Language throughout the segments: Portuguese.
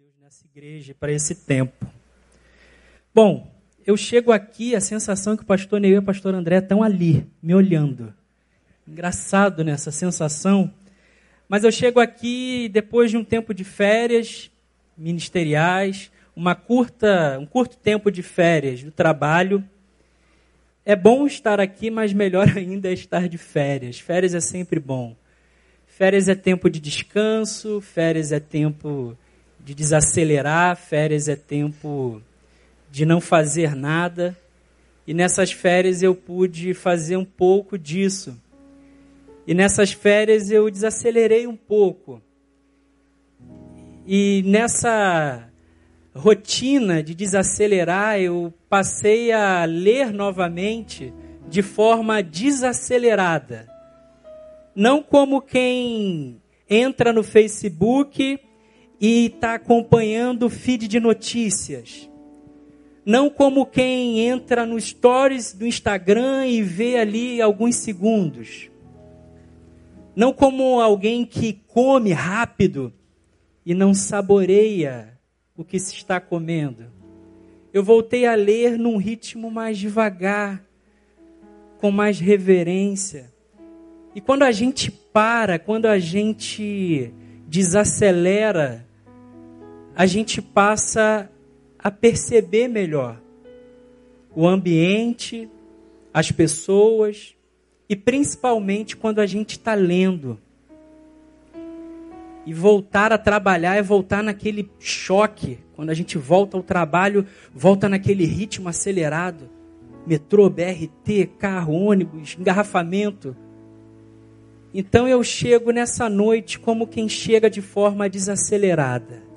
Deus nessa igreja para esse tempo. Bom, eu chego aqui, a sensação é que o pastor Ney e o pastor André estão ali, me olhando. Engraçado nessa sensação. Mas eu chego aqui depois de um tempo de férias ministeriais, uma curta, um curto tempo de férias do trabalho. É bom estar aqui, mas melhor ainda é estar de férias. Férias é sempre bom. Férias é tempo de descanso, férias é tempo de desacelerar, férias é tempo de não fazer nada. E nessas férias eu pude fazer um pouco disso. E nessas férias eu desacelerei um pouco. E nessa rotina de desacelerar, eu passei a ler novamente de forma desacelerada. Não como quem entra no Facebook e está acompanhando o feed de notícias. Não como quem entra no stories do Instagram e vê ali alguns segundos. Não como alguém que come rápido e não saboreia o que se está comendo. Eu voltei a ler num ritmo mais devagar, com mais reverência. E quando a gente para, quando a gente desacelera, a gente passa a perceber melhor o ambiente, as pessoas e principalmente quando a gente está lendo. E voltar a trabalhar é voltar naquele choque. Quando a gente volta ao trabalho, volta naquele ritmo acelerado. Metrô, BRT, carro, ônibus, engarrafamento. Então eu chego nessa noite como quem chega de forma desacelerada.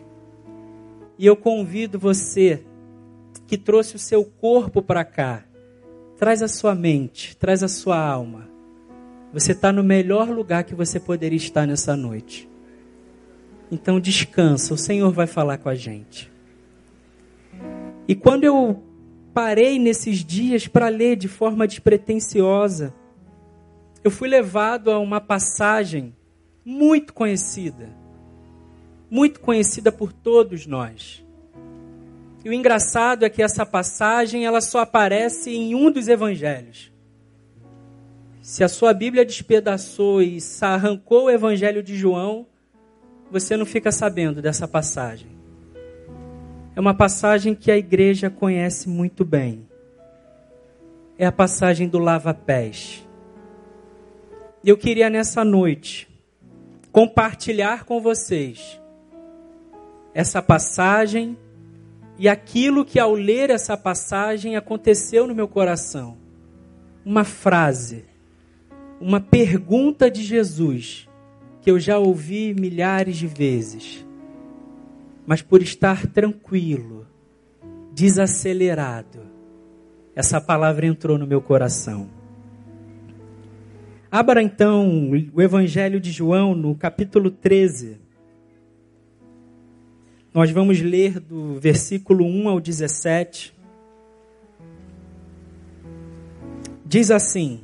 E eu convido você que trouxe o seu corpo para cá, traz a sua mente, traz a sua alma. Você está no melhor lugar que você poderia estar nessa noite. Então descansa, o Senhor vai falar com a gente. E quando eu parei nesses dias para ler de forma despretensiosa, eu fui levado a uma passagem muito conhecida, muito conhecida por todos nós. E o engraçado é que essa passagem ela só aparece em um dos evangelhos. Se a sua Bíblia despedaçou e arrancou o evangelho de João, você não fica sabendo dessa passagem. É uma passagem que a igreja conhece muito bem. É a passagem do lava-pés. Eu queria nessa noite compartilhar com vocês essa passagem e aquilo que ao ler essa passagem aconteceu no meu coração. Uma frase, uma pergunta de Jesus que eu já ouvi milhares de vezes, mas por estar tranquilo, desacelerado, essa palavra entrou no meu coração. Abra então o Evangelho de João no capítulo 13. Nós vamos ler do versículo 1 ao 17. Diz assim: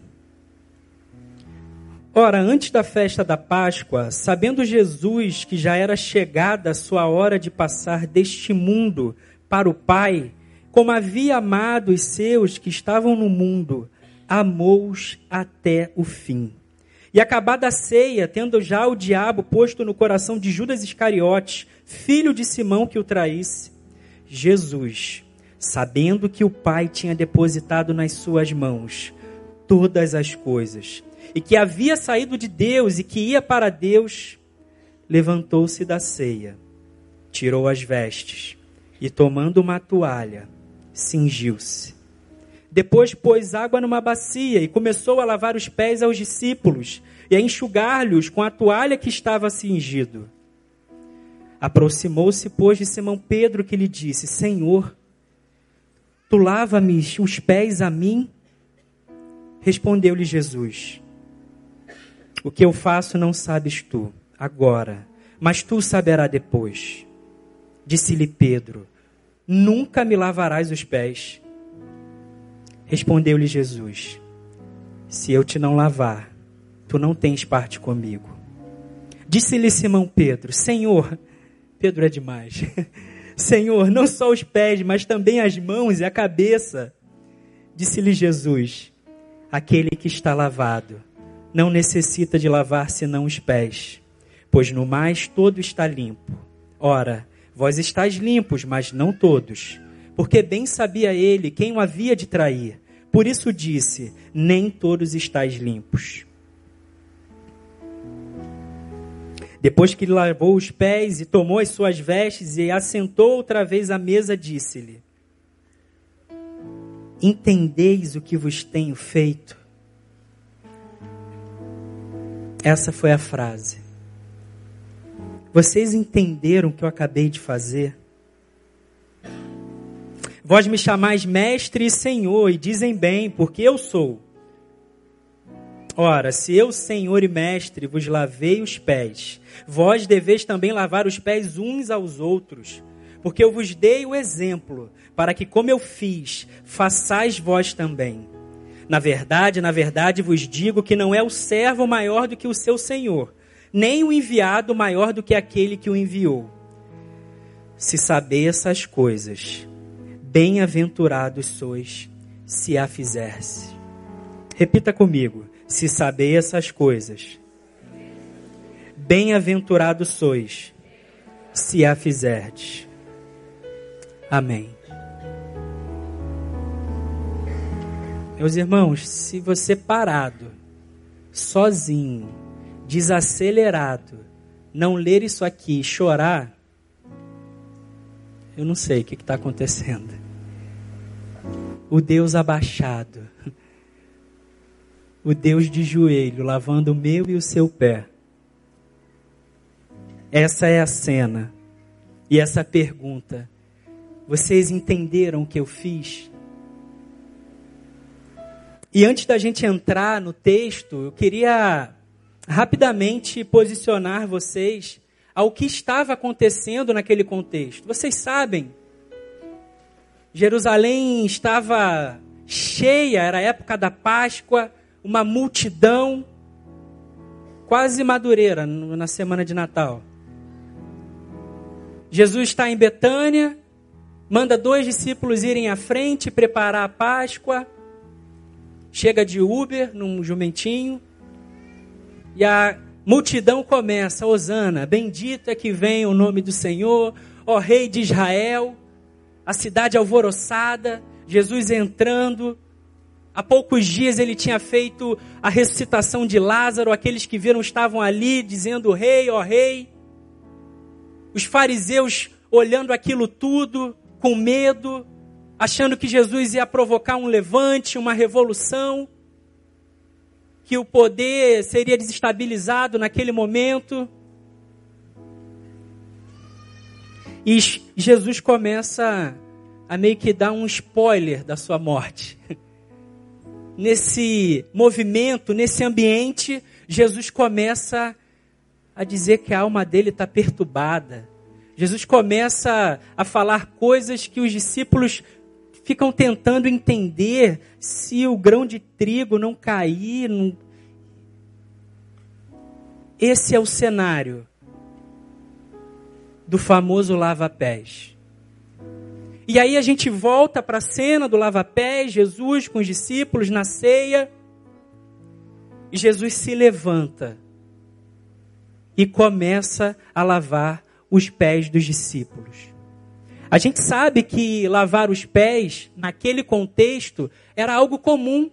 Ora, antes da festa da Páscoa, sabendo Jesus que já era chegada a sua hora de passar deste mundo para o Pai, como havia amado os seus que estavam no mundo, amou-os até o fim. E acabada a ceia, tendo já o diabo posto no coração de Judas Iscariotes, filho de Simão que o traísse, Jesus, sabendo que o Pai tinha depositado nas suas mãos todas as coisas, e que havia saído de Deus e que ia para Deus, levantou-se da ceia, tirou as vestes e, tomando uma toalha, cingiu-se. Depois pôs água numa bacia e começou a lavar os pés aos discípulos e a enxugar-lhes com a toalha que estava cingido. Aproximou-se, pois, de Simão Pedro, que lhe disse: Senhor, tu lava-me os pés a mim? Respondeu-lhe Jesus: o que eu faço não sabes tu, agora, mas tu saberás depois. Disse-lhe Pedro: Nunca me lavarás os pés. Respondeu-lhe Jesus: Se eu te não lavar, tu não tens parte comigo. Disse-lhe Simão Pedro: Senhor, Pedro é demais. Senhor, não só os pés, mas também as mãos e a cabeça. Disse-lhe Jesus: Aquele que está lavado não necessita de lavar senão os pés, pois no mais todo está limpo. Ora, vós estáis limpos, mas não todos, porque bem sabia ele quem o havia de trair. Por isso disse: Nem todos estáis limpos. Depois que lavou os pés e tomou as suas vestes e assentou outra vez à mesa, disse-lhe: Entendeis o que vos tenho feito? Essa foi a frase. Vocês entenderam o que eu acabei de fazer? Vós me chamais mestre e senhor, e dizem bem, porque eu sou. Ora, se eu, Senhor e Mestre, vos lavei os pés, vós deveis também lavar os pés uns aos outros, porque eu vos dei o exemplo, para que, como eu fiz, façais vós também. Na verdade, na verdade vos digo que não é o servo maior do que o seu senhor, nem o enviado maior do que aquele que o enviou. Se sabeis essas coisas, bem-aventurados sois se a fizerse. Repita comigo se sabeis essas coisas. Bem-aventurados sois, se a fizerdes. Amém. Meus irmãos, se você parado, sozinho, desacelerado, não ler isso aqui e chorar, eu não sei o que está acontecendo. O Deus abaixado, o Deus de joelho, lavando o meu e o seu pé. Essa é a cena. E essa pergunta. Vocês entenderam o que eu fiz? E antes da gente entrar no texto, eu queria rapidamente posicionar vocês ao que estava acontecendo naquele contexto. Vocês sabem, Jerusalém estava cheia, era a época da Páscoa, uma multidão, quase madureira na semana de Natal. Jesus está em Betânia, manda dois discípulos irem à frente preparar a Páscoa. Chega de Uber num jumentinho e a multidão começa: Osana, bendito é que vem o nome do Senhor, ó Rei de Israel. A cidade alvoroçada, Jesus entrando Há poucos dias ele tinha feito a ressuscitação de Lázaro, aqueles que viram estavam ali dizendo: Rei, ó Rei. Os fariseus olhando aquilo tudo com medo, achando que Jesus ia provocar um levante, uma revolução, que o poder seria desestabilizado naquele momento. E Jesus começa a meio que dar um spoiler da sua morte. nesse movimento, nesse ambiente, Jesus começa a dizer que a alma dele está perturbada. Jesus começa a falar coisas que os discípulos ficam tentando entender se o grão de trigo não cair. Não... Esse é o cenário do famoso lava-pés. E aí a gente volta para a cena do lava-pés, Jesus com os discípulos na ceia. E Jesus se levanta e começa a lavar os pés dos discípulos. A gente sabe que lavar os pés, naquele contexto, era algo comum.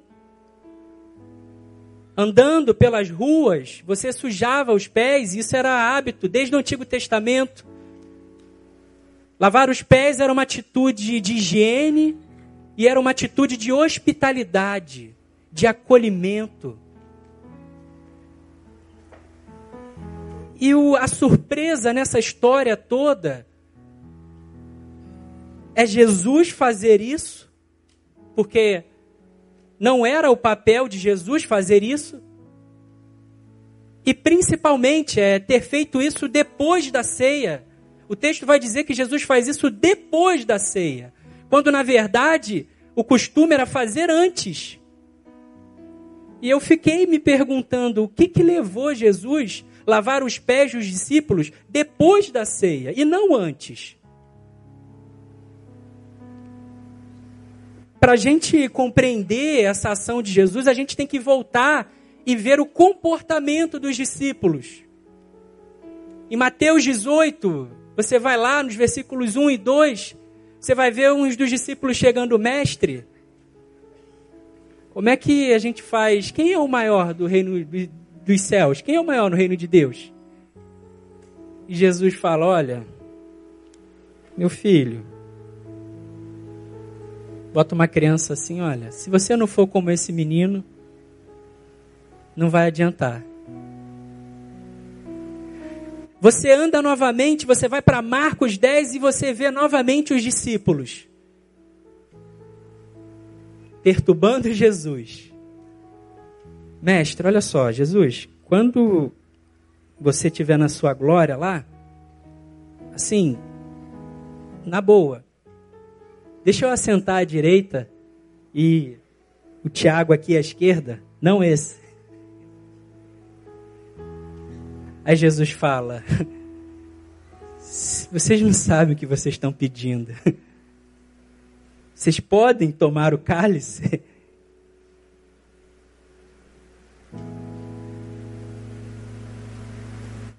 Andando pelas ruas, você sujava os pés, isso era hábito desde o Antigo Testamento. Lavar os pés era uma atitude de higiene e era uma atitude de hospitalidade, de acolhimento. E o, a surpresa nessa história toda é Jesus fazer isso, porque não era o papel de Jesus fazer isso, e principalmente é ter feito isso depois da ceia. O texto vai dizer que Jesus faz isso depois da ceia, quando na verdade o costume era fazer antes. E eu fiquei me perguntando o que, que levou Jesus lavar os pés dos discípulos depois da ceia e não antes. Para a gente compreender essa ação de Jesus, a gente tem que voltar e ver o comportamento dos discípulos. Em Mateus 18, você vai lá nos versículos 1 e 2, você vai ver uns dos discípulos chegando, mestre. Como é que a gente faz? Quem é o maior do reino dos céus? Quem é o maior no reino de Deus? E Jesus fala: Olha, meu filho, bota uma criança assim: Olha, se você não for como esse menino, não vai adiantar. Você anda novamente, você vai para Marcos 10 e você vê novamente os discípulos perturbando Jesus. Mestre, olha só, Jesus, quando você estiver na sua glória lá, assim, na boa, deixa eu assentar à direita e o Tiago aqui à esquerda, não esse. Aí Jesus fala: Vocês não sabem o que vocês estão pedindo. Vocês podem tomar o cálice?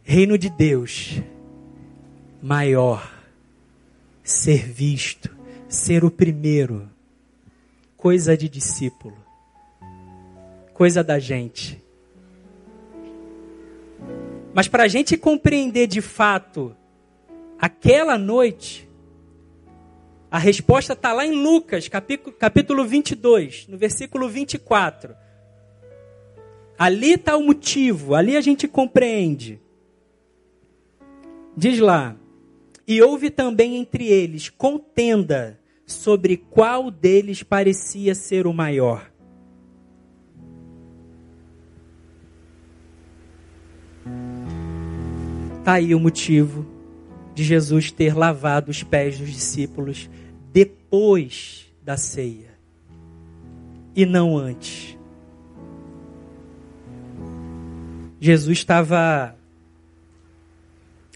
Reino de Deus, maior, ser visto, ser o primeiro, coisa de discípulo, coisa da gente. Mas para a gente compreender de fato aquela noite, a resposta está lá em Lucas, capítulo, capítulo 22, no versículo 24. Ali está o motivo, ali a gente compreende. Diz lá: E houve também entre eles contenda sobre qual deles parecia ser o maior. Está aí o motivo de Jesus ter lavado os pés dos discípulos depois da ceia e não antes. Jesus estava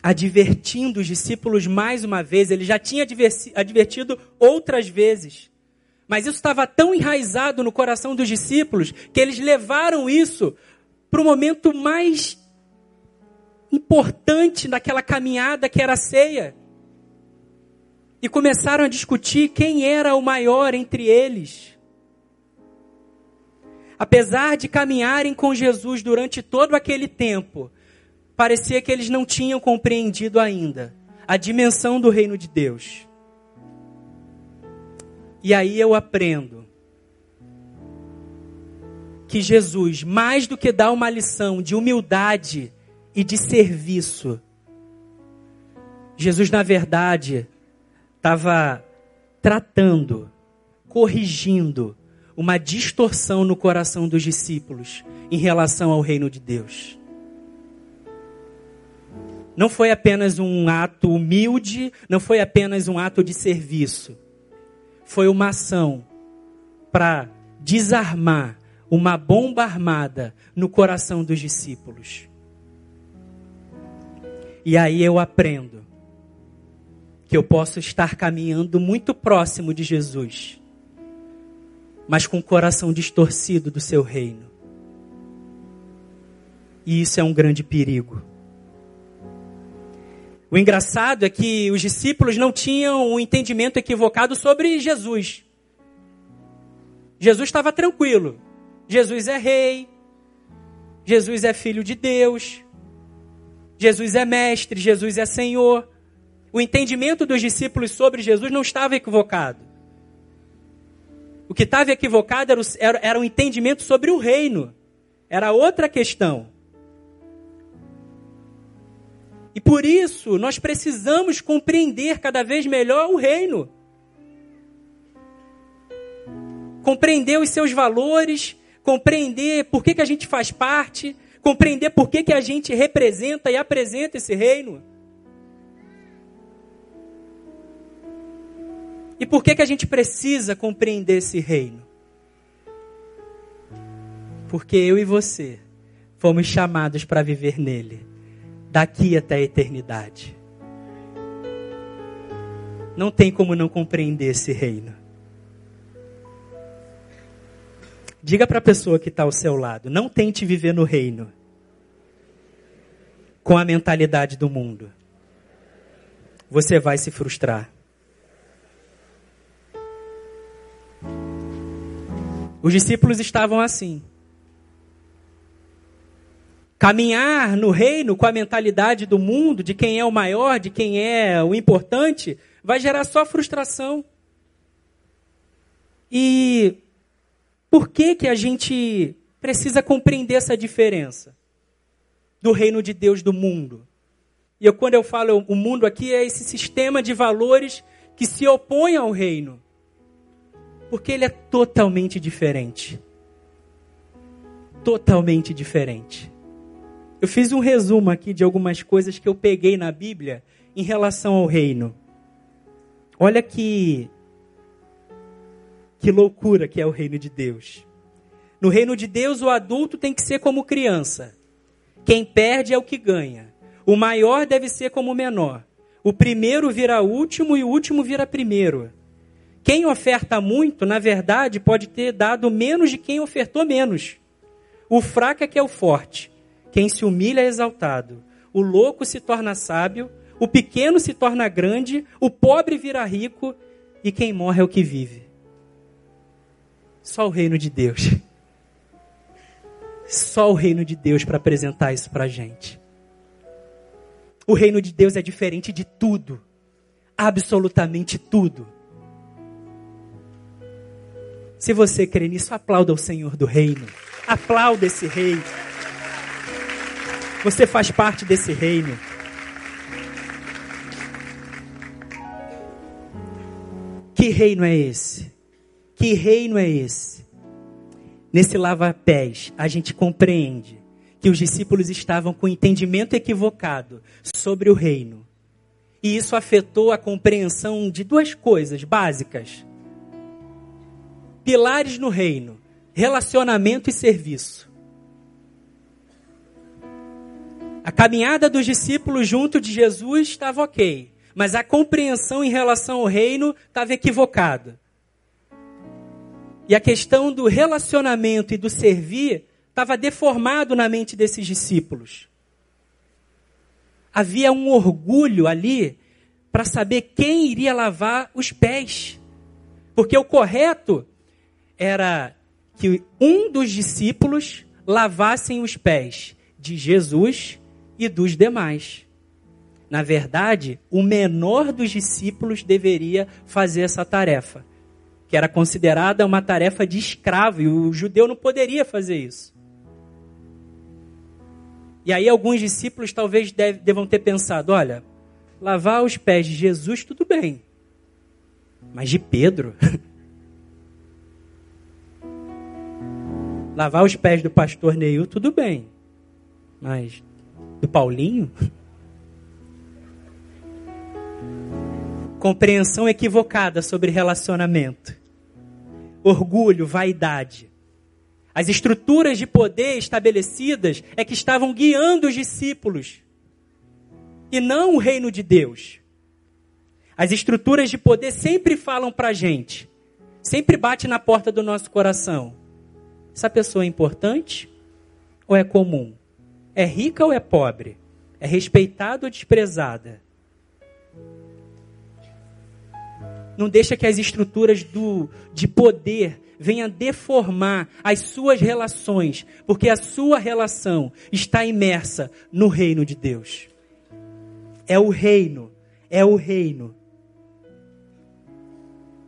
advertindo os discípulos mais uma vez, ele já tinha advertido outras vezes. Mas isso estava tão enraizado no coração dos discípulos que eles levaram isso para o momento mais importante naquela caminhada que era a ceia. E começaram a discutir quem era o maior entre eles. Apesar de caminharem com Jesus durante todo aquele tempo, parecia que eles não tinham compreendido ainda a dimensão do reino de Deus. E aí eu aprendo que Jesus, mais do que dar uma lição de humildade e de serviço. Jesus, na verdade, estava tratando, corrigindo uma distorção no coração dos discípulos em relação ao reino de Deus. Não foi apenas um ato humilde, não foi apenas um ato de serviço. Foi uma ação para desarmar uma bomba armada no coração dos discípulos. E aí eu aprendo que eu posso estar caminhando muito próximo de Jesus, mas com o coração distorcido do seu reino. E isso é um grande perigo. O engraçado é que os discípulos não tinham um entendimento equivocado sobre Jesus. Jesus estava tranquilo. Jesus é rei. Jesus é filho de Deus. Jesus é mestre, Jesus é Senhor. O entendimento dos discípulos sobre Jesus não estava equivocado. O que estava equivocado era o, era, era o entendimento sobre o reino. Era outra questão. E por isso nós precisamos compreender cada vez melhor o reino. Compreender os seus valores, compreender por que, que a gente faz parte, compreender por que, que a gente representa e apresenta esse reino. E por que, que a gente precisa compreender esse reino? Porque eu e você fomos chamados para viver nele daqui até a eternidade. Não tem como não compreender esse reino. Diga para a pessoa que está ao seu lado: não tente viver no reino com a mentalidade do mundo. Você vai se frustrar. Os discípulos estavam assim. Caminhar no reino com a mentalidade do mundo, de quem é o maior, de quem é o importante, vai gerar só frustração. E por que que a gente precisa compreender essa diferença do reino de Deus do mundo? E eu, quando eu falo o mundo aqui, é esse sistema de valores que se opõe ao reino. Porque ele é totalmente diferente. Totalmente diferente. Eu fiz um resumo aqui de algumas coisas que eu peguei na Bíblia em relação ao reino. Olha que que loucura que é o reino de Deus. No reino de Deus, o adulto tem que ser como criança. Quem perde é o que ganha. O maior deve ser como o menor. O primeiro vira último e o último vira primeiro. Quem oferta muito, na verdade, pode ter dado menos de quem ofertou menos. O fraco é que é o forte. Quem se humilha é exaltado. O louco se torna sábio. O pequeno se torna grande. O pobre vira rico. E quem morre é o que vive. Só o reino de Deus. Só o reino de Deus para apresentar isso para a gente. O reino de Deus é diferente de tudo. Absolutamente tudo. Se você crê nisso, aplauda o Senhor do reino. Aplauda esse rei. Você faz parte desse reino. Que reino é esse? Que reino é esse? Nesse lava-pés, a gente compreende que os discípulos estavam com entendimento equivocado sobre o reino. E isso afetou a compreensão de duas coisas básicas pilares no reino: relacionamento e serviço. A caminhada dos discípulos junto de Jesus estava ok, mas a compreensão em relação ao reino estava equivocada. E a questão do relacionamento e do servir estava deformado na mente desses discípulos. Havia um orgulho ali para saber quem iria lavar os pés. Porque o correto era que um dos discípulos lavassem os pés de Jesus e dos demais. Na verdade, o menor dos discípulos deveria fazer essa tarefa, que era considerada uma tarefa de escravo, e o judeu não poderia fazer isso. E aí alguns discípulos talvez devam ter pensado: olha, lavar os pés de Jesus, tudo bem, mas de Pedro. Lavar os pés do pastor Neil, tudo bem. Mas do Paulinho? Compreensão equivocada sobre relacionamento. Orgulho, vaidade. As estruturas de poder estabelecidas é que estavam guiando os discípulos. E não o reino de Deus. As estruturas de poder sempre falam para a gente. Sempre bate na porta do nosso coração. Essa pessoa é importante ou é comum? É rica ou é pobre? É respeitada ou desprezada? Não deixa que as estruturas do, de poder venham deformar as suas relações, porque a sua relação está imersa no reino de Deus. É o reino, é o reino.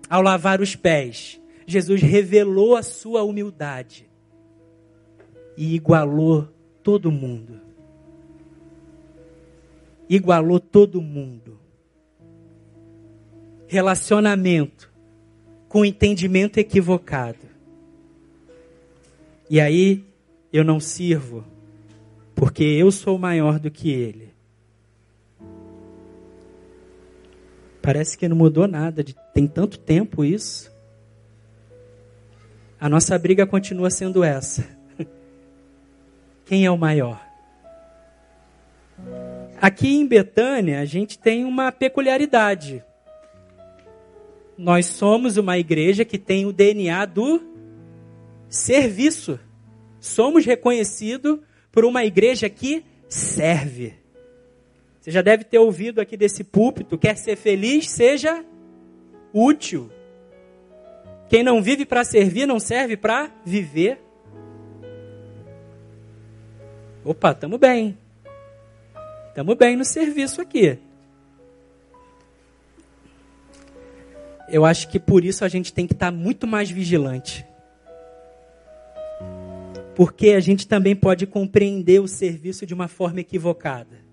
Ao lavar os pés, Jesus revelou a sua humildade e igualou todo mundo. Igualou todo mundo. Relacionamento com entendimento equivocado. E aí eu não sirvo porque eu sou maior do que ele. Parece que não mudou nada, tem tanto tempo isso. A nossa briga continua sendo essa. Quem é o maior? Aqui em Betânia, a gente tem uma peculiaridade. Nós somos uma igreja que tem o DNA do serviço. Somos reconhecidos por uma igreja que serve. Você já deve ter ouvido aqui desse púlpito: quer ser feliz, seja útil. Quem não vive para servir, não serve para viver. Opa, estamos bem. Estamos bem no serviço aqui. Eu acho que por isso a gente tem que estar tá muito mais vigilante. Porque a gente também pode compreender o serviço de uma forma equivocada.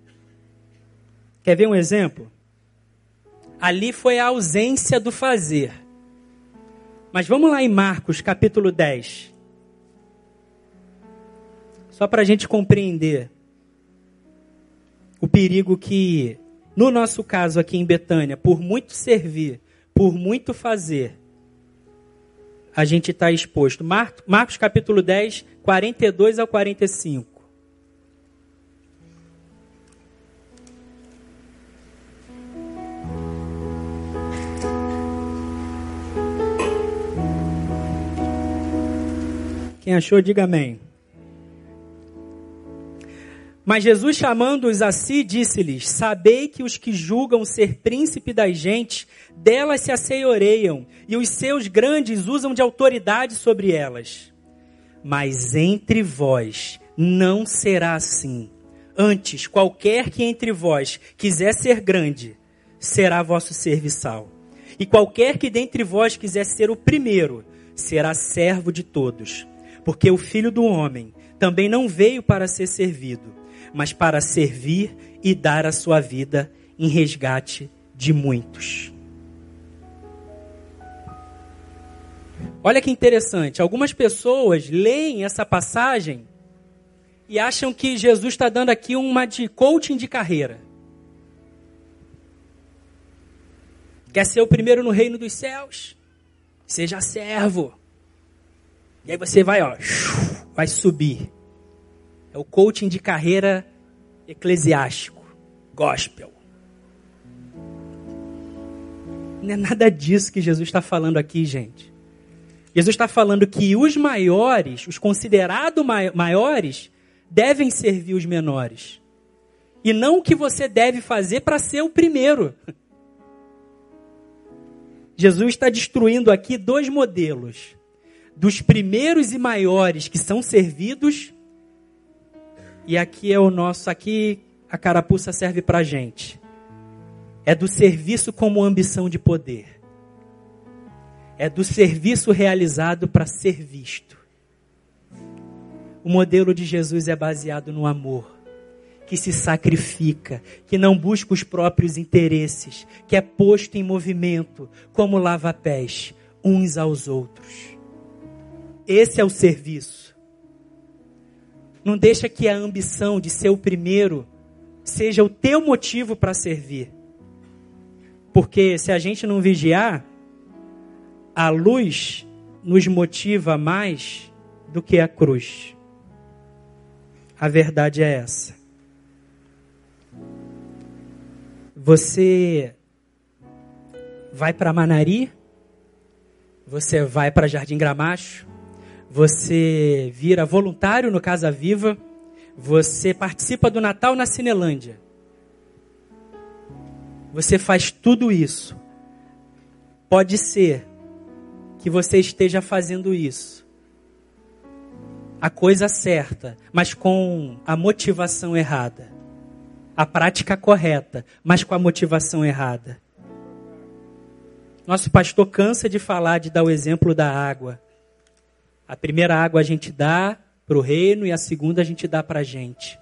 Quer ver um exemplo? Ali foi a ausência do fazer. Mas vamos lá em Marcos capítulo 10. Só para a gente compreender o perigo que, no nosso caso aqui em Betânia, por muito servir, por muito fazer, a gente está exposto. Marcos capítulo 10, 42 ao 45. Quem achou, diga amém. Mas Jesus, chamando-os a si, disse-lhes: Sabei que os que julgam ser príncipe das gentes, delas se assenhoreiam, e os seus grandes usam de autoridade sobre elas. Mas entre vós não será assim. Antes, qualquer que entre vós quiser ser grande, será vosso serviçal. E qualquer que dentre vós quiser ser o primeiro, será servo de todos. Porque o filho do homem também não veio para ser servido mas para servir e dar a sua vida em resgate de muitos. Olha que interessante, algumas pessoas leem essa passagem e acham que Jesus está dando aqui uma de coaching de carreira. Quer ser o primeiro no reino dos céus? Seja servo. E aí você vai, ó, vai subir. É o coaching de carreira eclesiástico, gospel. Não é nada disso que Jesus está falando aqui, gente. Jesus está falando que os maiores, os considerados maiores, devem servir os menores. E não o que você deve fazer para ser o primeiro. Jesus está destruindo aqui dois modelos: dos primeiros e maiores que são servidos e aqui é o nosso, aqui a carapuça serve para gente. É do serviço como ambição de poder. É do serviço realizado para ser visto. O modelo de Jesus é baseado no amor, que se sacrifica, que não busca os próprios interesses, que é posto em movimento, como lava-pés, uns aos outros. Esse é o serviço. Não deixa que a ambição de ser o primeiro seja o teu motivo para servir. Porque se a gente não vigiar, a luz nos motiva mais do que a cruz. A verdade é essa. Você vai para Manari, você vai para Jardim Gramacho, você vira voluntário no Casa Viva, você participa do Natal na Cinelândia. Você faz tudo isso. Pode ser que você esteja fazendo isso. A coisa certa, mas com a motivação errada. A prática correta, mas com a motivação errada. Nosso pastor cansa de falar, de dar o exemplo da água. A primeira água a gente dá para o reino e a segunda a gente dá para a gente.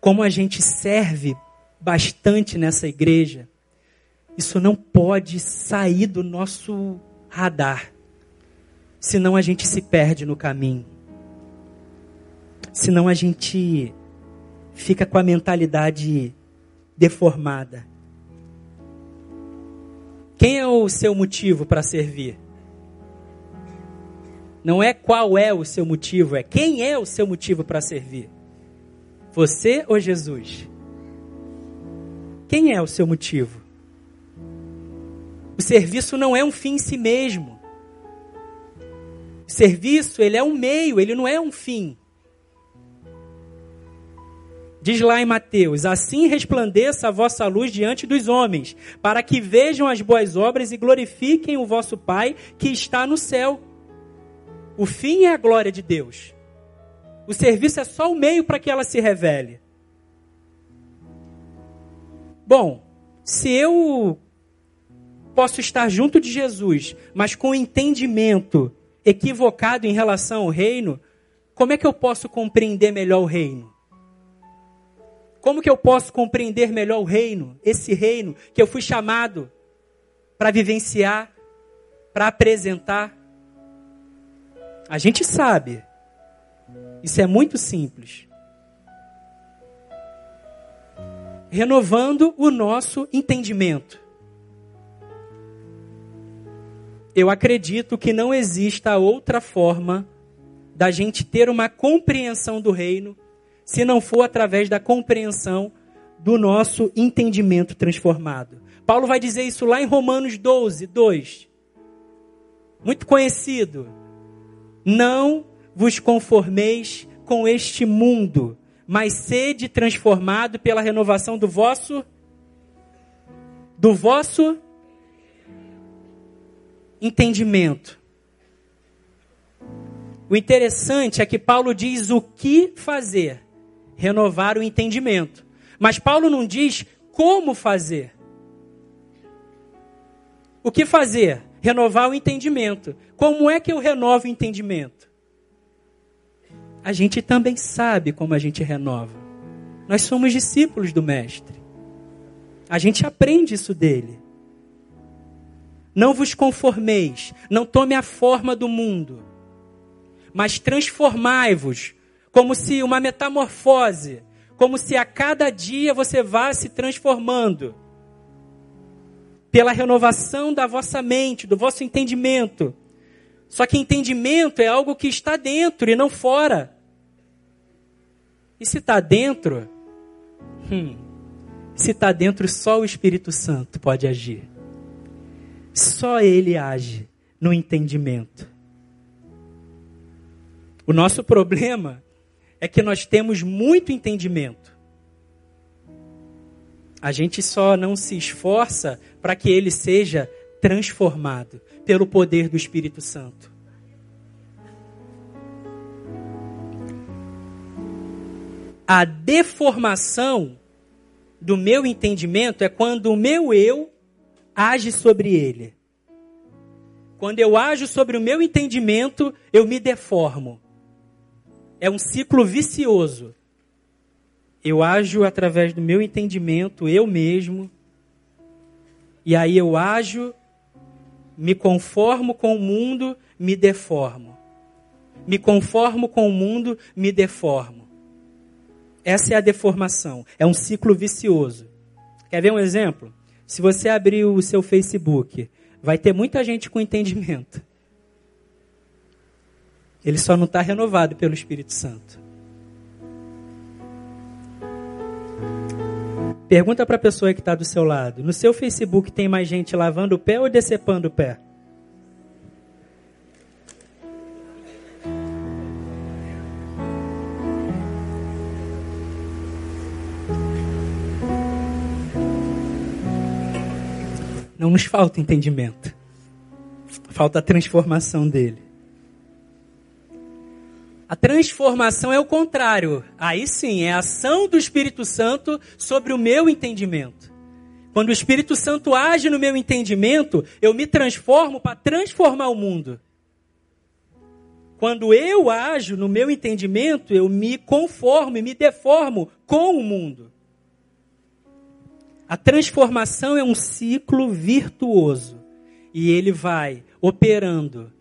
Como a gente serve bastante nessa igreja, isso não pode sair do nosso radar. Senão a gente se perde no caminho. Senão a gente fica com a mentalidade deformada. Quem é o seu motivo para servir? Não é qual é o seu motivo, é quem é o seu motivo para servir. Você ou Jesus? Quem é o seu motivo? O serviço não é um fim em si mesmo. O serviço, ele é um meio, ele não é um fim. Diz lá em Mateus: Assim resplandeça a vossa luz diante dos homens, para que vejam as boas obras e glorifiquem o vosso Pai que está no céu. O fim é a glória de Deus. O serviço é só o meio para que ela se revele. Bom, se eu posso estar junto de Jesus, mas com entendimento equivocado em relação ao reino, como é que eu posso compreender melhor o reino? Como que eu posso compreender melhor o reino, esse reino que eu fui chamado para vivenciar, para apresentar? A gente sabe. Isso é muito simples. Renovando o nosso entendimento. Eu acredito que não exista outra forma da gente ter uma compreensão do reino se não for através da compreensão do nosso entendimento transformado. Paulo vai dizer isso lá em Romanos 12, 2. Muito conhecido. Não vos conformeis com este mundo, mas sede transformado pela renovação do vosso do vosso entendimento. O interessante é que Paulo diz o que fazer renovar o entendimento. Mas Paulo não diz como fazer. O que fazer? Renovar o entendimento. Como é que eu renovo o entendimento? A gente também sabe como a gente renova. Nós somos discípulos do Mestre. A gente aprende isso dele. Não vos conformeis, não tome a forma do mundo, mas transformai-vos como se uma metamorfose, como se a cada dia você vá se transformando pela renovação da vossa mente, do vosso entendimento. Só que entendimento é algo que está dentro e não fora. E se está dentro, hum, se está dentro, só o Espírito Santo pode agir. Só ele age no entendimento. O nosso problema é que nós temos muito entendimento. A gente só não se esforça para que ele seja transformado pelo poder do Espírito Santo. A deformação do meu entendimento é quando o meu eu age sobre ele. Quando eu ajo sobre o meu entendimento, eu me deformo é um ciclo vicioso. Eu ajo através do meu entendimento, eu mesmo, e aí eu ajo, me conformo com o mundo, me deformo. Me conformo com o mundo, me deformo. Essa é a deformação. É um ciclo vicioso. Quer ver um exemplo? Se você abrir o seu Facebook, vai ter muita gente com entendimento. Ele só não está renovado pelo Espírito Santo. Pergunta para a pessoa que está do seu lado: no seu Facebook tem mais gente lavando o pé ou decepando o pé? Não nos falta entendimento, falta a transformação dele. A transformação é o contrário. Aí sim, é a ação do Espírito Santo sobre o meu entendimento. Quando o Espírito Santo age no meu entendimento, eu me transformo para transformar o mundo. Quando eu ajo no meu entendimento, eu me conformo e me deformo com o mundo. A transformação é um ciclo virtuoso e ele vai operando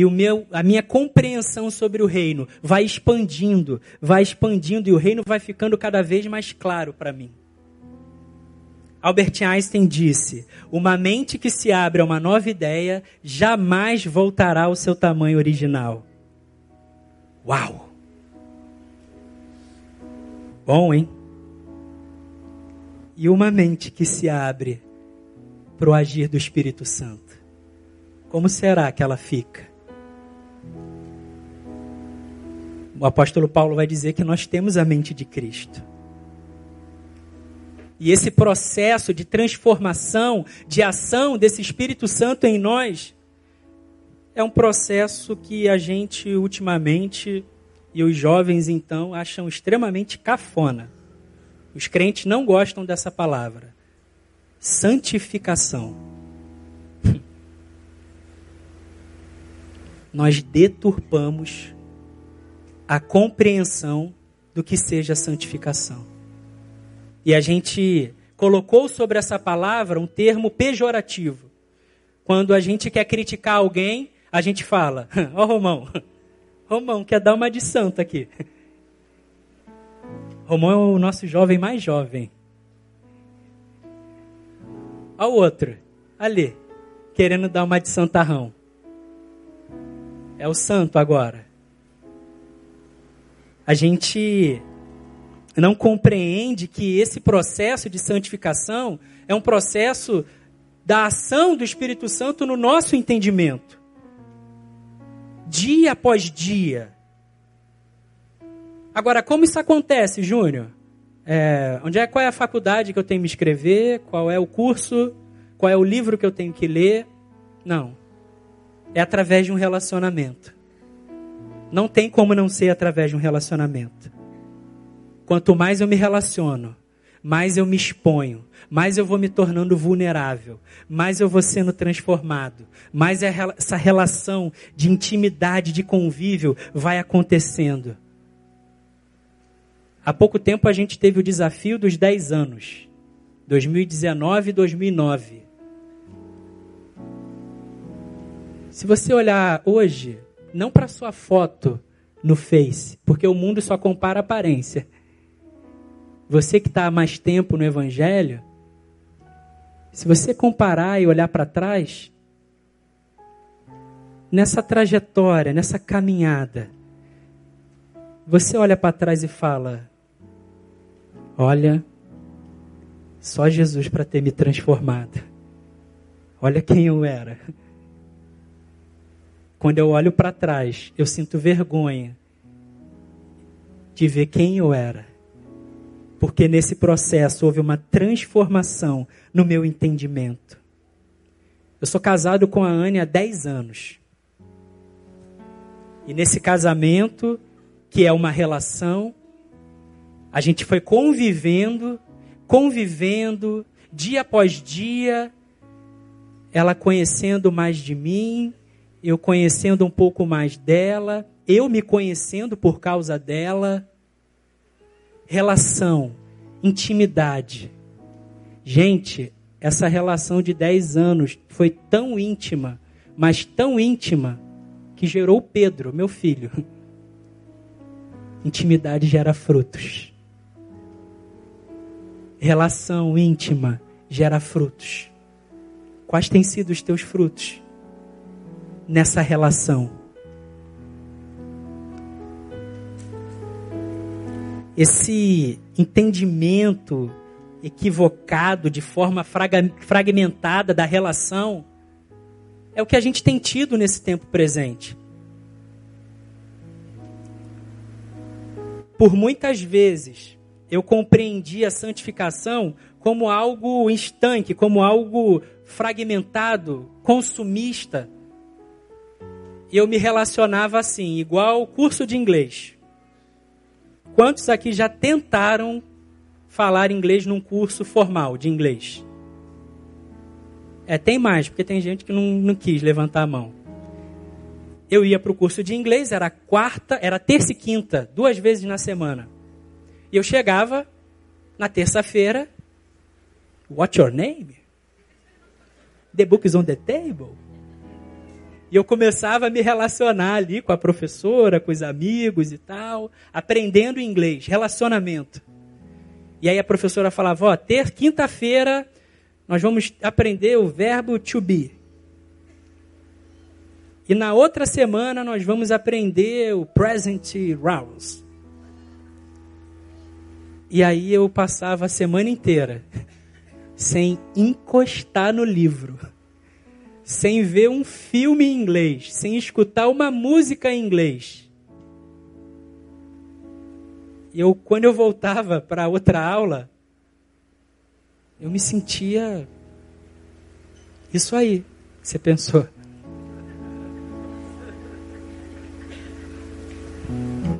e o meu, a minha compreensão sobre o reino vai expandindo, vai expandindo e o reino vai ficando cada vez mais claro para mim. Albert Einstein disse: Uma mente que se abre a uma nova ideia jamais voltará ao seu tamanho original. Uau! Bom, hein? E uma mente que se abre para o agir do Espírito Santo. Como será que ela fica? O apóstolo Paulo vai dizer que nós temos a mente de Cristo. E esse processo de transformação, de ação desse Espírito Santo em nós, é um processo que a gente ultimamente, e os jovens então, acham extremamente cafona. Os crentes não gostam dessa palavra. Santificação. Nós deturpamos a compreensão do que seja santificação. E a gente colocou sobre essa palavra um termo pejorativo. Quando a gente quer criticar alguém, a gente fala: Ó, oh, Romão, Romão quer dar uma de santo aqui. Romão é o nosso jovem mais jovem. Ao outro, ali, querendo dar uma de santarrão. É o santo agora. A gente não compreende que esse processo de santificação é um processo da ação do Espírito Santo no nosso entendimento. Dia após dia. Agora, como isso acontece, Júnior? É, onde é, qual é a faculdade que eu tenho que me inscrever? Qual é o curso? Qual é o livro que eu tenho que ler? Não. É através de um relacionamento. Não tem como não ser através de um relacionamento. Quanto mais eu me relaciono, mais eu me exponho, mais eu vou me tornando vulnerável, mais eu vou sendo transformado, mais essa relação de intimidade, de convívio vai acontecendo. Há pouco tempo a gente teve o desafio dos 10 anos, 2019 e 2009. Se você olhar hoje, não para sua foto no Face, porque o mundo só compara aparência. Você que está há mais tempo no Evangelho, se você comparar e olhar para trás, nessa trajetória, nessa caminhada, você olha para trás e fala: Olha, só Jesus para ter me transformado. Olha quem eu era. Quando eu olho para trás, eu sinto vergonha de ver quem eu era porque nesse processo houve uma transformação no meu entendimento. Eu sou casado com a Anne há 10 anos. E nesse casamento, que é uma relação, a gente foi convivendo, convivendo, dia após dia, ela conhecendo mais de mim, eu conhecendo um pouco mais dela, eu me conhecendo por causa dela relação, intimidade. Gente, essa relação de 10 anos foi tão íntima, mas tão íntima, que gerou Pedro, meu filho. Intimidade gera frutos. Relação íntima gera frutos. Quais têm sido os teus frutos nessa relação? esse entendimento equivocado, de forma fragmentada da relação, é o que a gente tem tido nesse tempo presente. Por muitas vezes, eu compreendi a santificação como algo estanque, como algo fragmentado, consumista. Eu me relacionava assim, igual curso de inglês. Quantos aqui já tentaram falar inglês num curso formal de inglês? É, tem mais, porque tem gente que não, não quis levantar a mão. Eu ia para o curso de inglês, era quarta, era terça e quinta, duas vezes na semana. E eu chegava na terça-feira, What's your name? The book is on the table. E eu começava a me relacionar ali com a professora, com os amigos e tal, aprendendo inglês, relacionamento. E aí a professora falava: Ó, ter quinta-feira nós vamos aprender o verbo to be. E na outra semana nós vamos aprender o present rounds. E aí eu passava a semana inteira sem encostar no livro, sem ver um filme em inglês, sem escutar uma música em inglês. Eu, quando eu voltava para outra aula, eu me sentia isso aí, você pensou.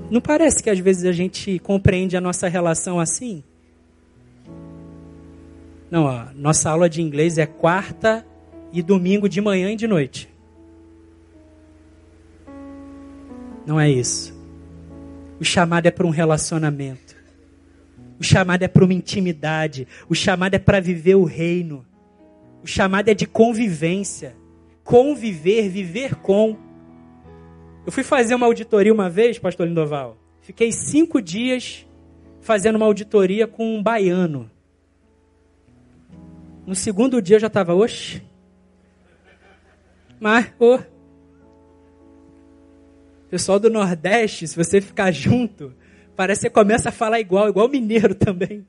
Não parece que às vezes a gente compreende a nossa relação assim? Não, ó, nossa aula de inglês é quarta e domingo de manhã e de noite. Não é isso. O chamado é para um relacionamento. O chamado é para uma intimidade. O chamado é para viver o reino. O chamado é de convivência. Conviver, viver com. Eu fui fazer uma auditoria uma vez, pastor Lindoval. Fiquei cinco dias fazendo uma auditoria com um baiano. No segundo dia eu já estava, oxe. Mas, ô. Pessoal do Nordeste, se você ficar junto, parece que você começa a falar igual, igual mineiro também.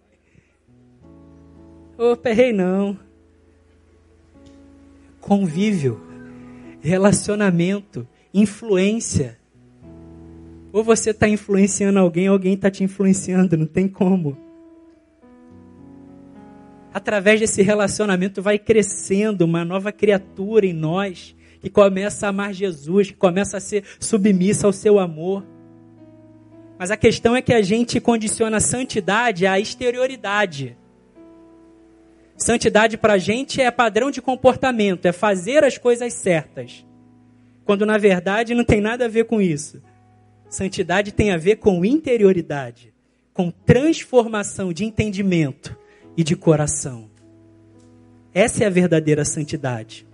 Ô, perrei não. Convívio, relacionamento, influência. Ou você está influenciando alguém, alguém está te influenciando, não tem como através desse relacionamento vai crescendo uma nova criatura em nós, que começa a amar Jesus, que começa a ser submissa ao seu amor. Mas a questão é que a gente condiciona a santidade à exterioridade. Santidade para a gente é padrão de comportamento, é fazer as coisas certas. Quando na verdade não tem nada a ver com isso. Santidade tem a ver com interioridade, com transformação de entendimento, e de coração. Essa é a verdadeira santidade.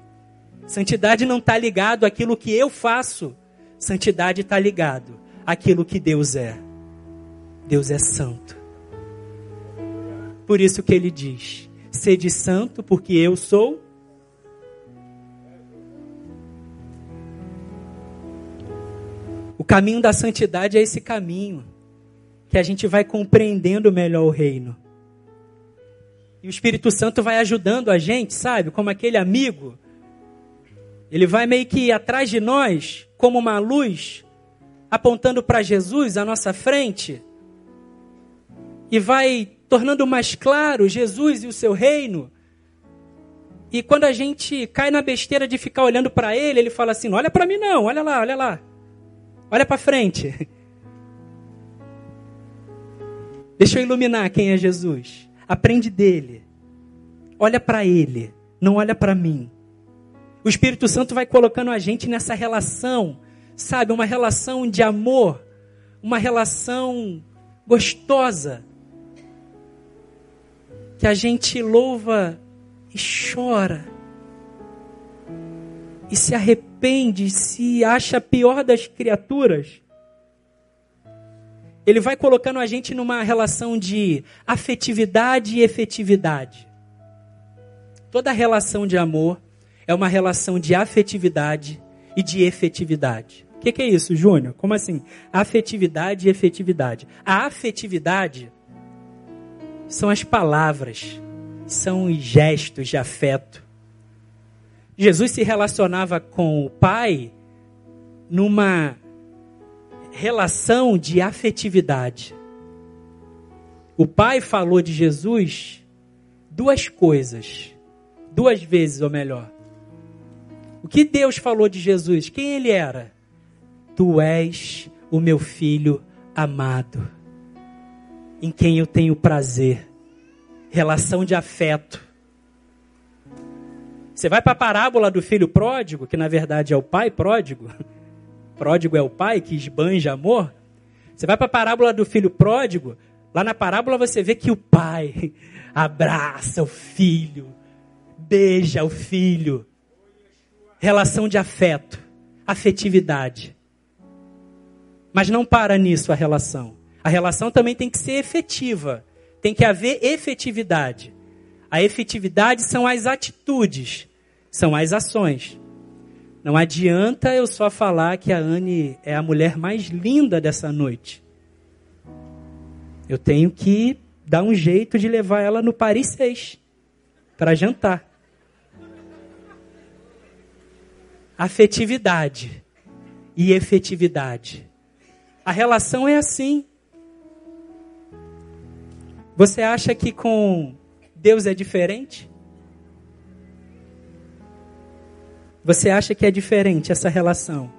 Santidade não está ligado àquilo que eu faço. Santidade está ligado àquilo que Deus é. Deus é santo. Por isso que ele diz: sede santo, porque eu sou. O caminho da santidade é esse caminho que a gente vai compreendendo melhor o reino. E o Espírito Santo vai ajudando a gente, sabe? Como aquele amigo. Ele vai meio que atrás de nós, como uma luz, apontando para Jesus à nossa frente. E vai tornando mais claro Jesus e o seu reino. E quando a gente cai na besteira de ficar olhando para ele, ele fala assim: "Olha para mim não, olha lá, olha lá. Olha para frente. Deixa eu iluminar quem é Jesus. Aprende dele. Olha para ele, não olha para mim. O Espírito Santo vai colocando a gente nessa relação, sabe? Uma relação de amor, uma relação gostosa. Que a gente louva e chora. E se arrepende, se acha pior das criaturas ele vai colocando a gente numa relação de afetividade e efetividade. Toda relação de amor é uma relação de afetividade e de efetividade. O que, que, é isso, Júnior? Como assim? Afetividade e efetividade. A afetividade são as palavras, são os gestos de afeto. Jesus se relacionava com o Pai numa relação de afetividade. O pai falou de Jesus duas coisas, duas vezes ou melhor. O que Deus falou de Jesus? Quem ele era? Tu és o meu filho amado, em quem eu tenho prazer. Relação de afeto. Você vai para a parábola do filho pródigo, que na verdade é o pai pródigo pródigo é o pai que esbanja amor. Você vai para a parábola do filho pródigo, lá na parábola você vê que o pai abraça o filho, beija o filho. Relação de afeto, afetividade. Mas não para nisso a relação. A relação também tem que ser efetiva. Tem que haver efetividade. A efetividade são as atitudes, são as ações. Não adianta eu só falar que a Anne é a mulher mais linda dessa noite. Eu tenho que dá um jeito de levar ela no Paris 6 para jantar. Afetividade e efetividade. A relação é assim. Você acha que com Deus é diferente? Você acha que é diferente essa relação?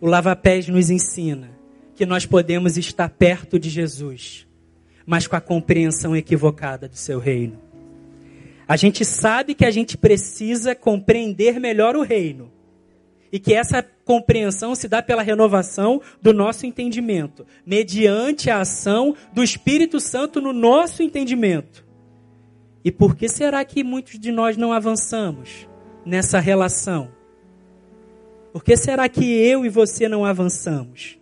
O lava-pés nos ensina que nós podemos estar perto de Jesus, mas com a compreensão equivocada do seu reino. A gente sabe que a gente precisa compreender melhor o reino. E que essa compreensão se dá pela renovação do nosso entendimento, mediante a ação do Espírito Santo no nosso entendimento. E por que será que muitos de nós não avançamos nessa relação? Por que será que eu e você não avançamos?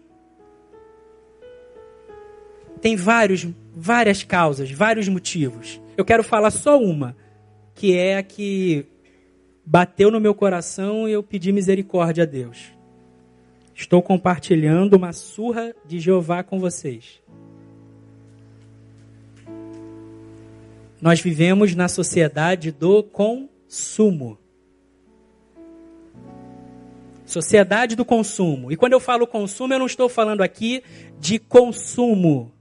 Tem vários, várias causas, vários motivos. Eu quero falar só uma, que é a que bateu no meu coração e eu pedi misericórdia a Deus. Estou compartilhando uma surra de Jeová com vocês. Nós vivemos na sociedade do consumo. Sociedade do consumo. E quando eu falo consumo, eu não estou falando aqui de consumo.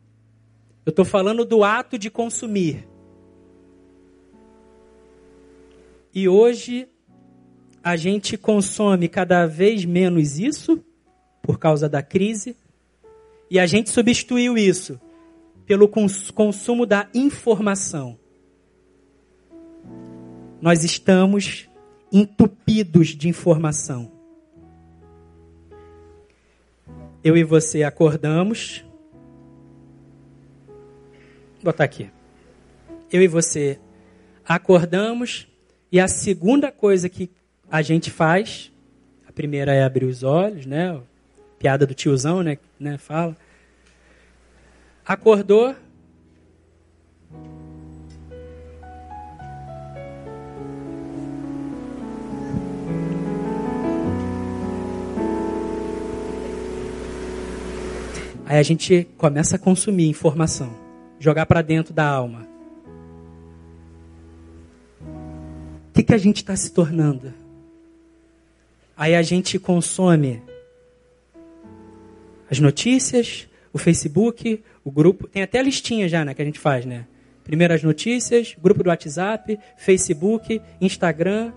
Eu estou falando do ato de consumir. E hoje a gente consome cada vez menos isso por causa da crise e a gente substituiu isso pelo cons consumo da informação nós estamos entupidos de informação. Eu e você acordamos. Vou botar aqui. Eu e você acordamos e a segunda coisa que a gente faz, a primeira é abrir os olhos, né? Piada do tiozão, né? né? Fala. Acordou, Aí a gente começa a consumir informação, jogar para dentro da alma. O que, que a gente está se tornando? Aí a gente consome as notícias, o Facebook, o grupo. Tem até listinha já, né, que a gente faz, né? Primeiro as notícias, grupo do WhatsApp, Facebook, Instagram.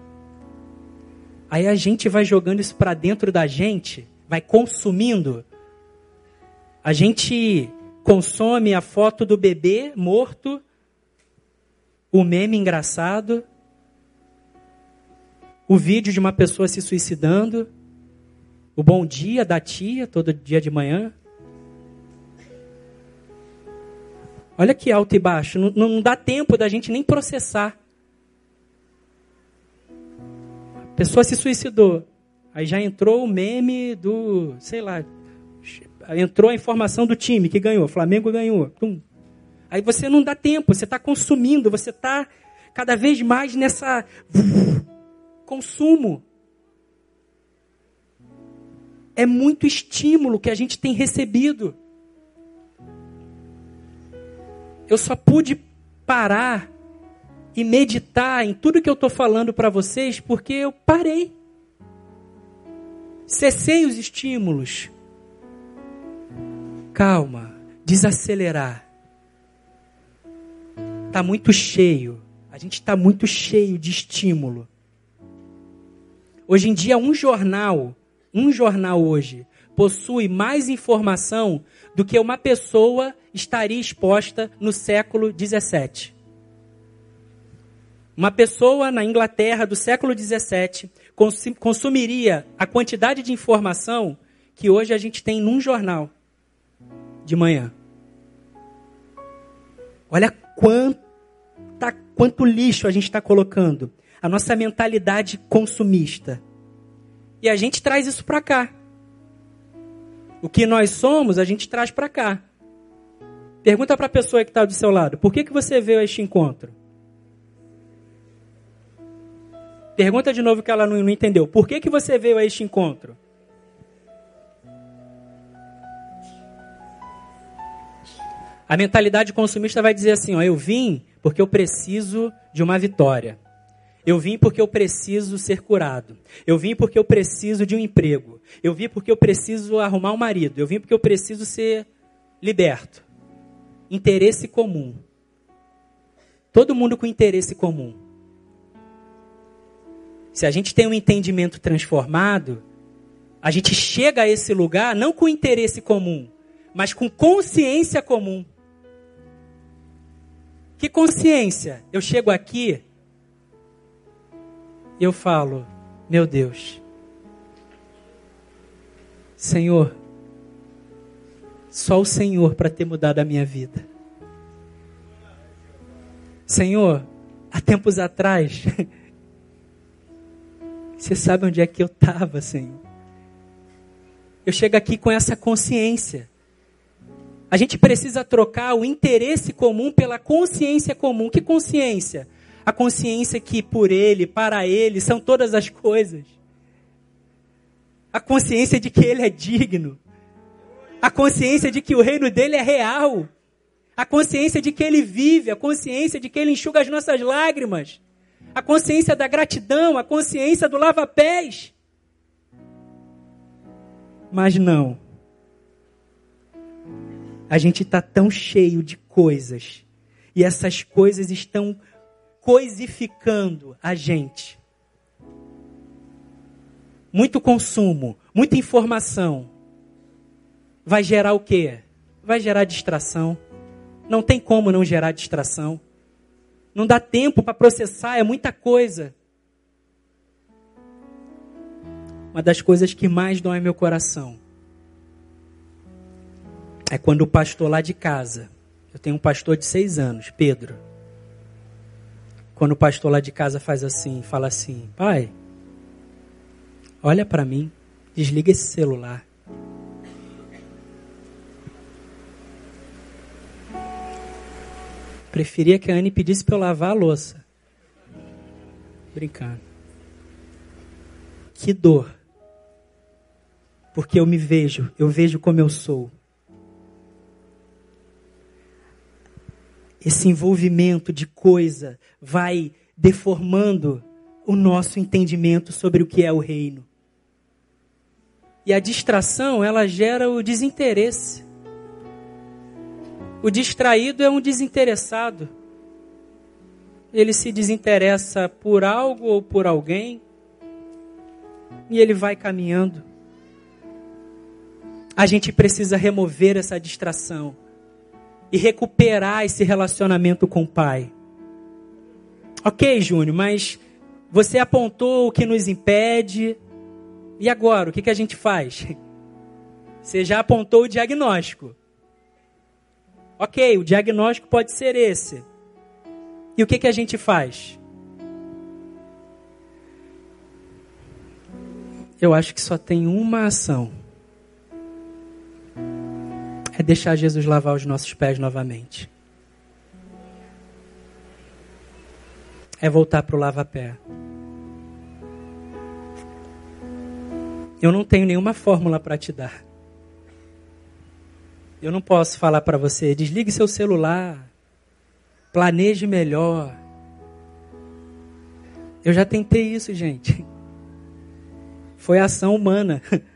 Aí a gente vai jogando isso para dentro da gente, vai consumindo a gente consome a foto do bebê morto, o meme engraçado, o vídeo de uma pessoa se suicidando, o bom dia da tia todo dia de manhã. Olha que alto e baixo, não, não dá tempo da gente nem processar. A pessoa se suicidou. Aí já entrou o meme do, sei lá, entrou a informação do time que ganhou, Flamengo ganhou. Aí você não dá tempo, você está consumindo, você está cada vez mais nessa consumo. É muito estímulo que a gente tem recebido. Eu só pude parar e meditar em tudo que eu estou falando para vocês porque eu parei. Cessei os estímulos calma, desacelerar. Está muito cheio. A gente está muito cheio de estímulo. Hoje em dia, um jornal, um jornal hoje, possui mais informação do que uma pessoa estaria exposta no século 17. Uma pessoa na Inglaterra do século 17 consumiria a quantidade de informação que hoje a gente tem num jornal de manhã. Olha quanta, quanto lixo a gente está colocando. A nossa mentalidade consumista. E a gente traz isso para cá. O que nós somos, a gente traz para cá. Pergunta para a pessoa que está do seu lado: por que, que você veio a este encontro? Pergunta de novo que ela não, não entendeu. Por que, que você veio a este encontro? A mentalidade consumista vai dizer assim: ó, eu vim porque eu preciso de uma vitória. Eu vim porque eu preciso ser curado. Eu vim porque eu preciso de um emprego. Eu vim porque eu preciso arrumar um marido. Eu vim porque eu preciso ser liberto. Interesse comum. Todo mundo com interesse comum. Se a gente tem um entendimento transformado, a gente chega a esse lugar não com interesse comum, mas com consciência comum. Que consciência? Eu chego aqui eu falo: Meu Deus, Senhor, só o Senhor para ter mudado a minha vida. Senhor, há tempos atrás, você sabe onde é que eu estava, Senhor. Eu chego aqui com essa consciência. A gente precisa trocar o interesse comum pela consciência comum. Que consciência? A consciência que por Ele, para Ele, são todas as coisas. A consciência de que Ele é digno. A consciência de que o reino dele é real. A consciência de que Ele vive. A consciência de que Ele enxuga as nossas lágrimas. A consciência da gratidão. A consciência do lava-pés. Mas não a gente está tão cheio de coisas e essas coisas estão coisificando a gente. Muito consumo, muita informação. Vai gerar o quê? Vai gerar distração. Não tem como não gerar distração. Não dá tempo para processar, é muita coisa. Uma das coisas que mais dói meu coração é quando o pastor lá de casa, eu tenho um pastor de seis anos, Pedro. Quando o pastor lá de casa faz assim, fala assim: Pai, olha para mim, desliga esse celular. Preferia que a Anne pedisse para eu lavar a louça. Brincando. Que dor. Porque eu me vejo, eu vejo como eu sou. Esse envolvimento de coisa vai deformando o nosso entendimento sobre o que é o reino. E a distração, ela gera o desinteresse. O distraído é um desinteressado. Ele se desinteressa por algo ou por alguém e ele vai caminhando. A gente precisa remover essa distração e recuperar esse relacionamento com o Pai. Ok, Júnior, mas você apontou o que nos impede. E agora, o que, que a gente faz? Você já apontou o diagnóstico. Ok, o diagnóstico pode ser esse. E o que, que a gente faz? Eu acho que só tem uma ação é deixar Jesus lavar os nossos pés novamente. É voltar para o lava-pé. Eu não tenho nenhuma fórmula para te dar. Eu não posso falar para você, desligue seu celular, planeje melhor. Eu já tentei isso, gente. Foi ação humana.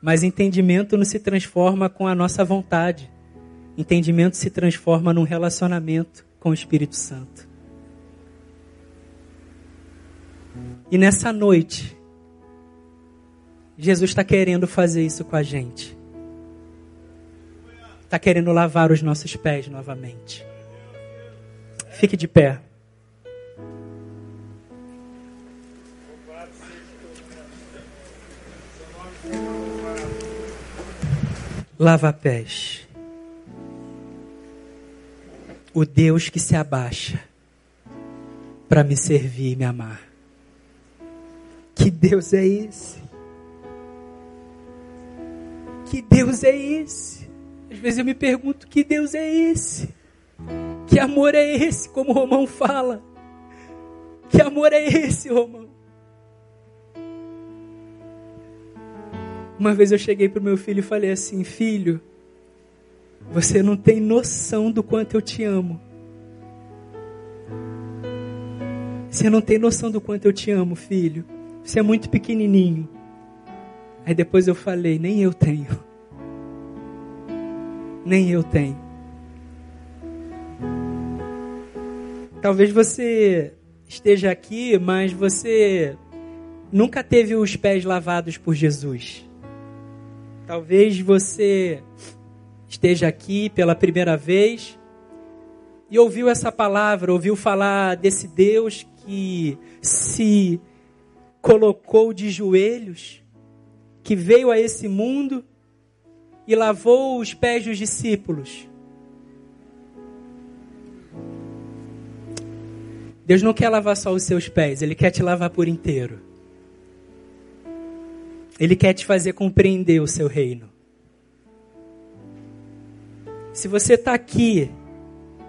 Mas entendimento não se transforma com a nossa vontade. Entendimento se transforma num relacionamento com o Espírito Santo. E nessa noite, Jesus está querendo fazer isso com a gente. Está querendo lavar os nossos pés novamente. Fique de pé. Lava-pés. O Deus que se abaixa para me servir e me amar. Que Deus é esse? Que Deus é esse? Às vezes eu me pergunto: que Deus é esse? Que amor é esse? Como o Romão fala. Que amor é esse, Romão? Uma vez eu cheguei para o meu filho e falei assim: Filho, Você não tem noção do quanto eu te amo. Você não tem noção do quanto eu te amo, filho. Você é muito pequenininho. Aí depois eu falei: nem eu tenho. Nem eu tenho. Talvez você esteja aqui, mas você nunca teve os pés lavados por Jesus. Talvez você esteja aqui pela primeira vez e ouviu essa palavra, ouviu falar desse Deus que se colocou de joelhos, que veio a esse mundo e lavou os pés dos discípulos. Deus não quer lavar só os seus pés, Ele quer te lavar por inteiro. Ele quer te fazer compreender o seu reino. Se você está aqui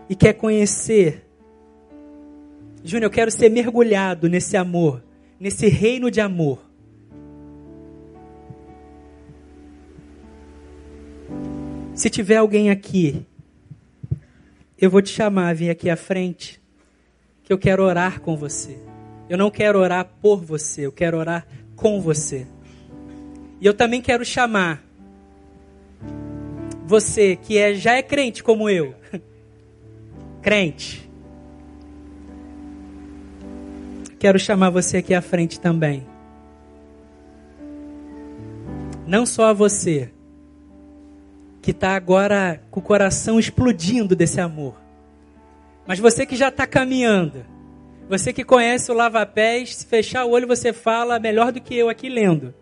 e quer conhecer, Júnior, eu quero ser mergulhado nesse amor, nesse reino de amor. Se tiver alguém aqui, eu vou te chamar, vir aqui à frente, que eu quero orar com você. Eu não quero orar por você, eu quero orar com você. E eu também quero chamar você que é, já é crente como eu. crente. Quero chamar você aqui à frente também. Não só a você, que está agora com o coração explodindo desse amor, mas você que já está caminhando, você que conhece o lava-pés, se fechar o olho você fala melhor do que eu aqui lendo.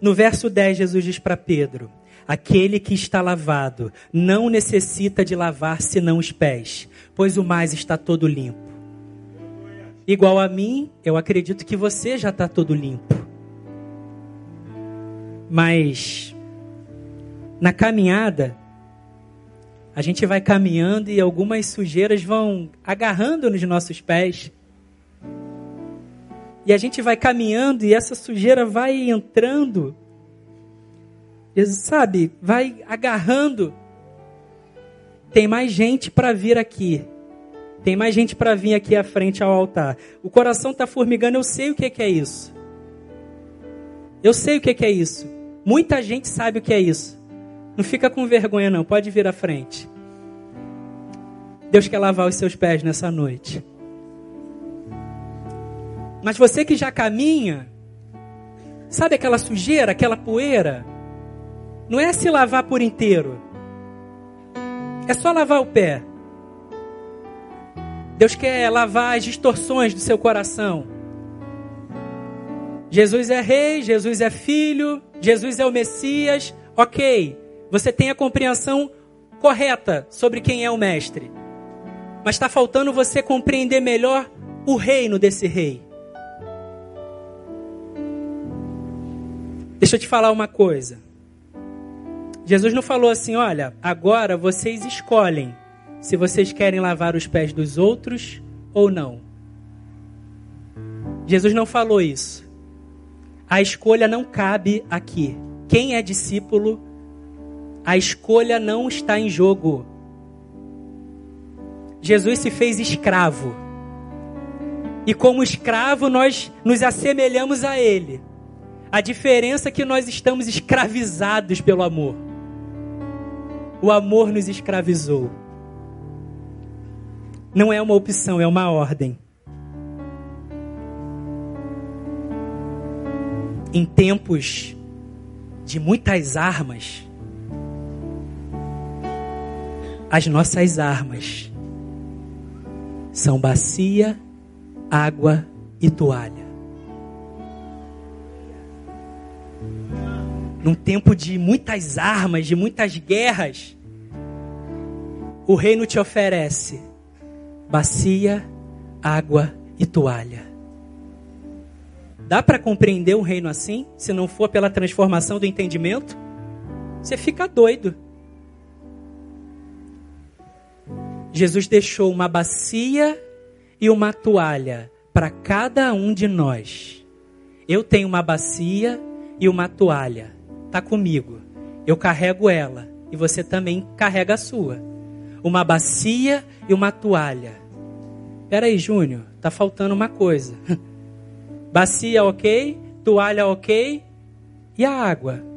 No verso 10, Jesus diz para Pedro: Aquele que está lavado não necessita de lavar senão os pés, pois o mais está todo limpo. Igual a mim, eu acredito que você já está todo limpo. Mas na caminhada, a gente vai caminhando e algumas sujeiras vão agarrando nos nossos pés. E a gente vai caminhando e essa sujeira vai entrando. Sabe, vai agarrando. Tem mais gente para vir aqui. Tem mais gente para vir aqui à frente ao altar. O coração está formigando, eu sei o que, que é isso. Eu sei o que, que é isso. Muita gente sabe o que é isso. Não fica com vergonha, não. Pode vir à frente. Deus quer lavar os seus pés nessa noite. Mas você que já caminha, sabe aquela sujeira, aquela poeira? Não é se lavar por inteiro. É só lavar o pé. Deus quer lavar as distorções do seu coração. Jesus é rei, Jesus é filho, Jesus é o Messias. Ok, você tem a compreensão correta sobre quem é o Mestre. Mas está faltando você compreender melhor o reino desse rei. Deixa eu te falar uma coisa. Jesus não falou assim: olha, agora vocês escolhem se vocês querem lavar os pés dos outros ou não. Jesus não falou isso. A escolha não cabe aqui. Quem é discípulo, a escolha não está em jogo. Jesus se fez escravo. E como escravo, nós nos assemelhamos a ele. A diferença é que nós estamos escravizados pelo amor. O amor nos escravizou. Não é uma opção, é uma ordem. Em tempos de muitas armas, as nossas armas são bacia, água e toalha. Num tempo de muitas armas, de muitas guerras, o reino te oferece bacia, água e toalha. Dá para compreender um reino assim, se não for pela transformação do entendimento? Você fica doido. Jesus deixou uma bacia e uma toalha para cada um de nós. Eu tenho uma bacia e uma toalha está comigo. eu carrego ela e você também carrega a sua. Uma bacia e uma toalha. Peraí, Júnior, tá faltando uma coisa. Bacia ok, toalha ok e a água.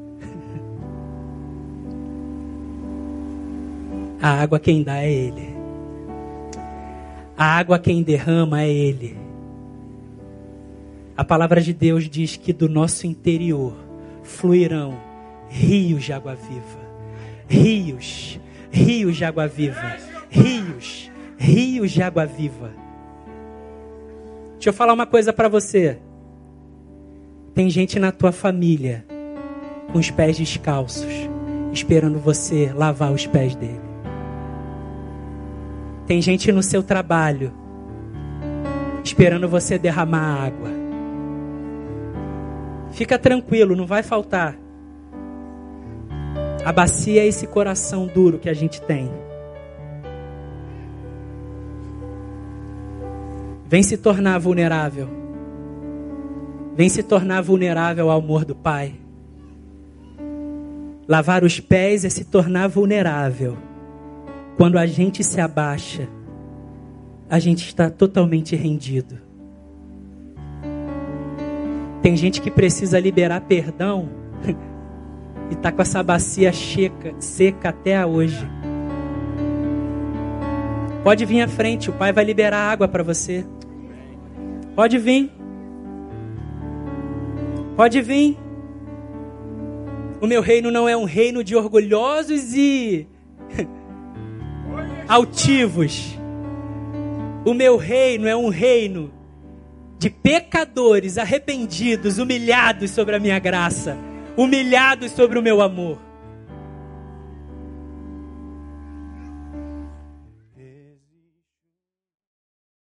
A água quem dá é Ele. A água quem derrama é Ele. A palavra de Deus diz que do nosso interior fluirão rios de água viva. Rios, rios de água viva. Rios, rios de água viva. Deixa eu falar uma coisa para você. Tem gente na tua família com os pés descalços, esperando você lavar os pés dele. Tem gente no seu trabalho esperando você derramar água. Fica tranquilo, não vai faltar. A bacia é esse coração duro que a gente tem. Vem se tornar vulnerável. Vem se tornar vulnerável ao amor do Pai. Lavar os pés é se tornar vulnerável. Quando a gente se abaixa, a gente está totalmente rendido. Tem gente que precisa liberar perdão e está com essa bacia seca, seca até hoje. Pode vir à frente, o Pai vai liberar água para você. Pode vir. Pode vir. O meu reino não é um reino de orgulhosos e altivos. O meu reino é um reino de pecadores arrependidos, humilhados sobre a minha graça, humilhados sobre o meu amor.